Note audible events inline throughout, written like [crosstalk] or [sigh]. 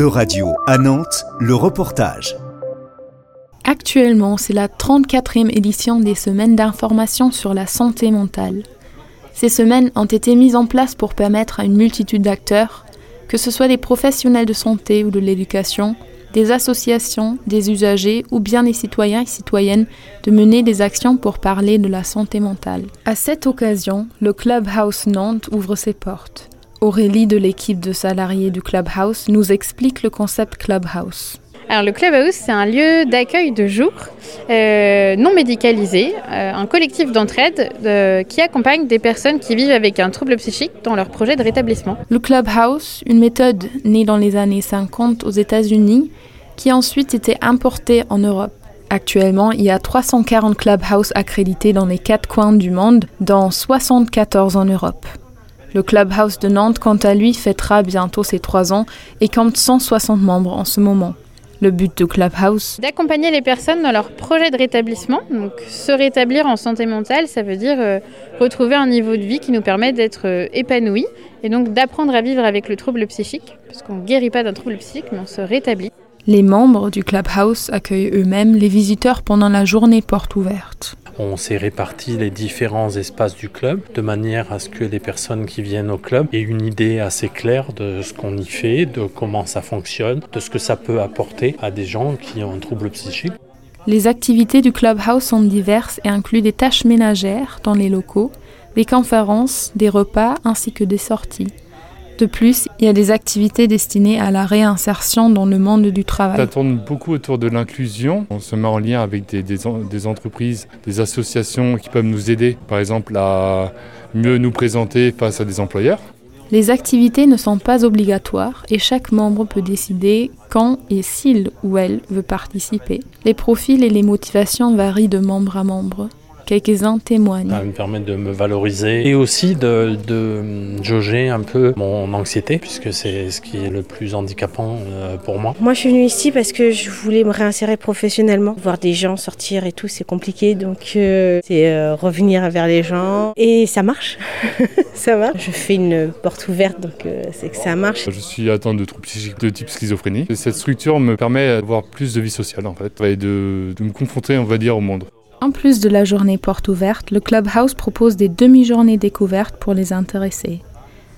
E-Radio à Nantes, le reportage. Actuellement, c'est la 34e édition des semaines d'information sur la santé mentale. Ces semaines ont été mises en place pour permettre à une multitude d'acteurs, que ce soit des professionnels de santé ou de l'éducation, des associations, des usagers ou bien des citoyens et citoyennes de mener des actions pour parler de la santé mentale. À cette occasion, le Clubhouse Nantes ouvre ses portes. Aurélie de l'équipe de salariés du Clubhouse nous explique le concept Clubhouse. Alors le Clubhouse, c'est un lieu d'accueil de jour euh, non médicalisé, euh, un collectif d'entraide euh, qui accompagne des personnes qui vivent avec un trouble psychique dans leur projet de rétablissement. Le Clubhouse, une méthode née dans les années 50 aux États-Unis, qui a ensuite été importée en Europe. Actuellement, il y a 340 Clubhouse accrédités dans les quatre coins du monde, dont 74 en Europe. Le Clubhouse de Nantes, quant à lui, fêtera bientôt ses trois ans et compte 160 membres en ce moment. Le but de Clubhouse? D'accompagner les personnes dans leur projet de rétablissement. Donc, se rétablir en santé mentale, ça veut dire euh, retrouver un niveau de vie qui nous permet d'être euh, épanoui et donc d'apprendre à vivre avec le trouble psychique, parce qu'on ne guérit pas d'un trouble psychique, mais on se rétablit. Les membres du Clubhouse accueillent eux-mêmes les visiteurs pendant la journée porte ouverte. On s'est réparti les différents espaces du club de manière à ce que les personnes qui viennent au club aient une idée assez claire de ce qu'on y fait, de comment ça fonctionne, de ce que ça peut apporter à des gens qui ont un trouble psychique. Les activités du Clubhouse sont diverses et incluent des tâches ménagères dans les locaux, des conférences, des repas ainsi que des sorties. De plus, il y a des activités destinées à la réinsertion dans le monde du travail. Ça tourne beaucoup autour de l'inclusion. On se met en lien avec des, des, des, entreprises, des associations qui peuvent nous aider, par exemple, à mieux nous présenter face à des employeurs. Les activités ne sont pas obligatoires et chaque membre peut décider quand et s'il ou elle veut participer. Les profils et les motivations varient de membre à membre quelques-uns témoignent. Ça me permet de me valoriser et aussi de, de jauger un peu mon anxiété, puisque c'est ce qui est le plus handicapant euh, pour moi. Moi, je suis venue ici parce que je voulais me réinsérer professionnellement. Voir des gens sortir et tout, c'est compliqué, donc euh, c'est euh, revenir vers les gens. Et ça marche, [laughs] ça marche. Je fais une porte ouverte, donc euh, c'est que ça marche. Je suis atteint de troubles psychiques de type schizophrénie. Cette structure me permet d'avoir plus de vie sociale, en fait, et de, de me confronter, on va dire, au monde. En plus de la journée porte ouverte, le Clubhouse propose des demi-journées découvertes pour les intéressés.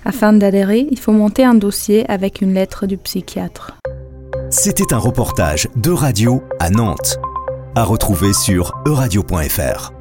Afin d'adhérer, il faut monter un dossier avec une lettre du psychiatre. C'était un reportage de radio à Nantes, à retrouver sur euradio.fr.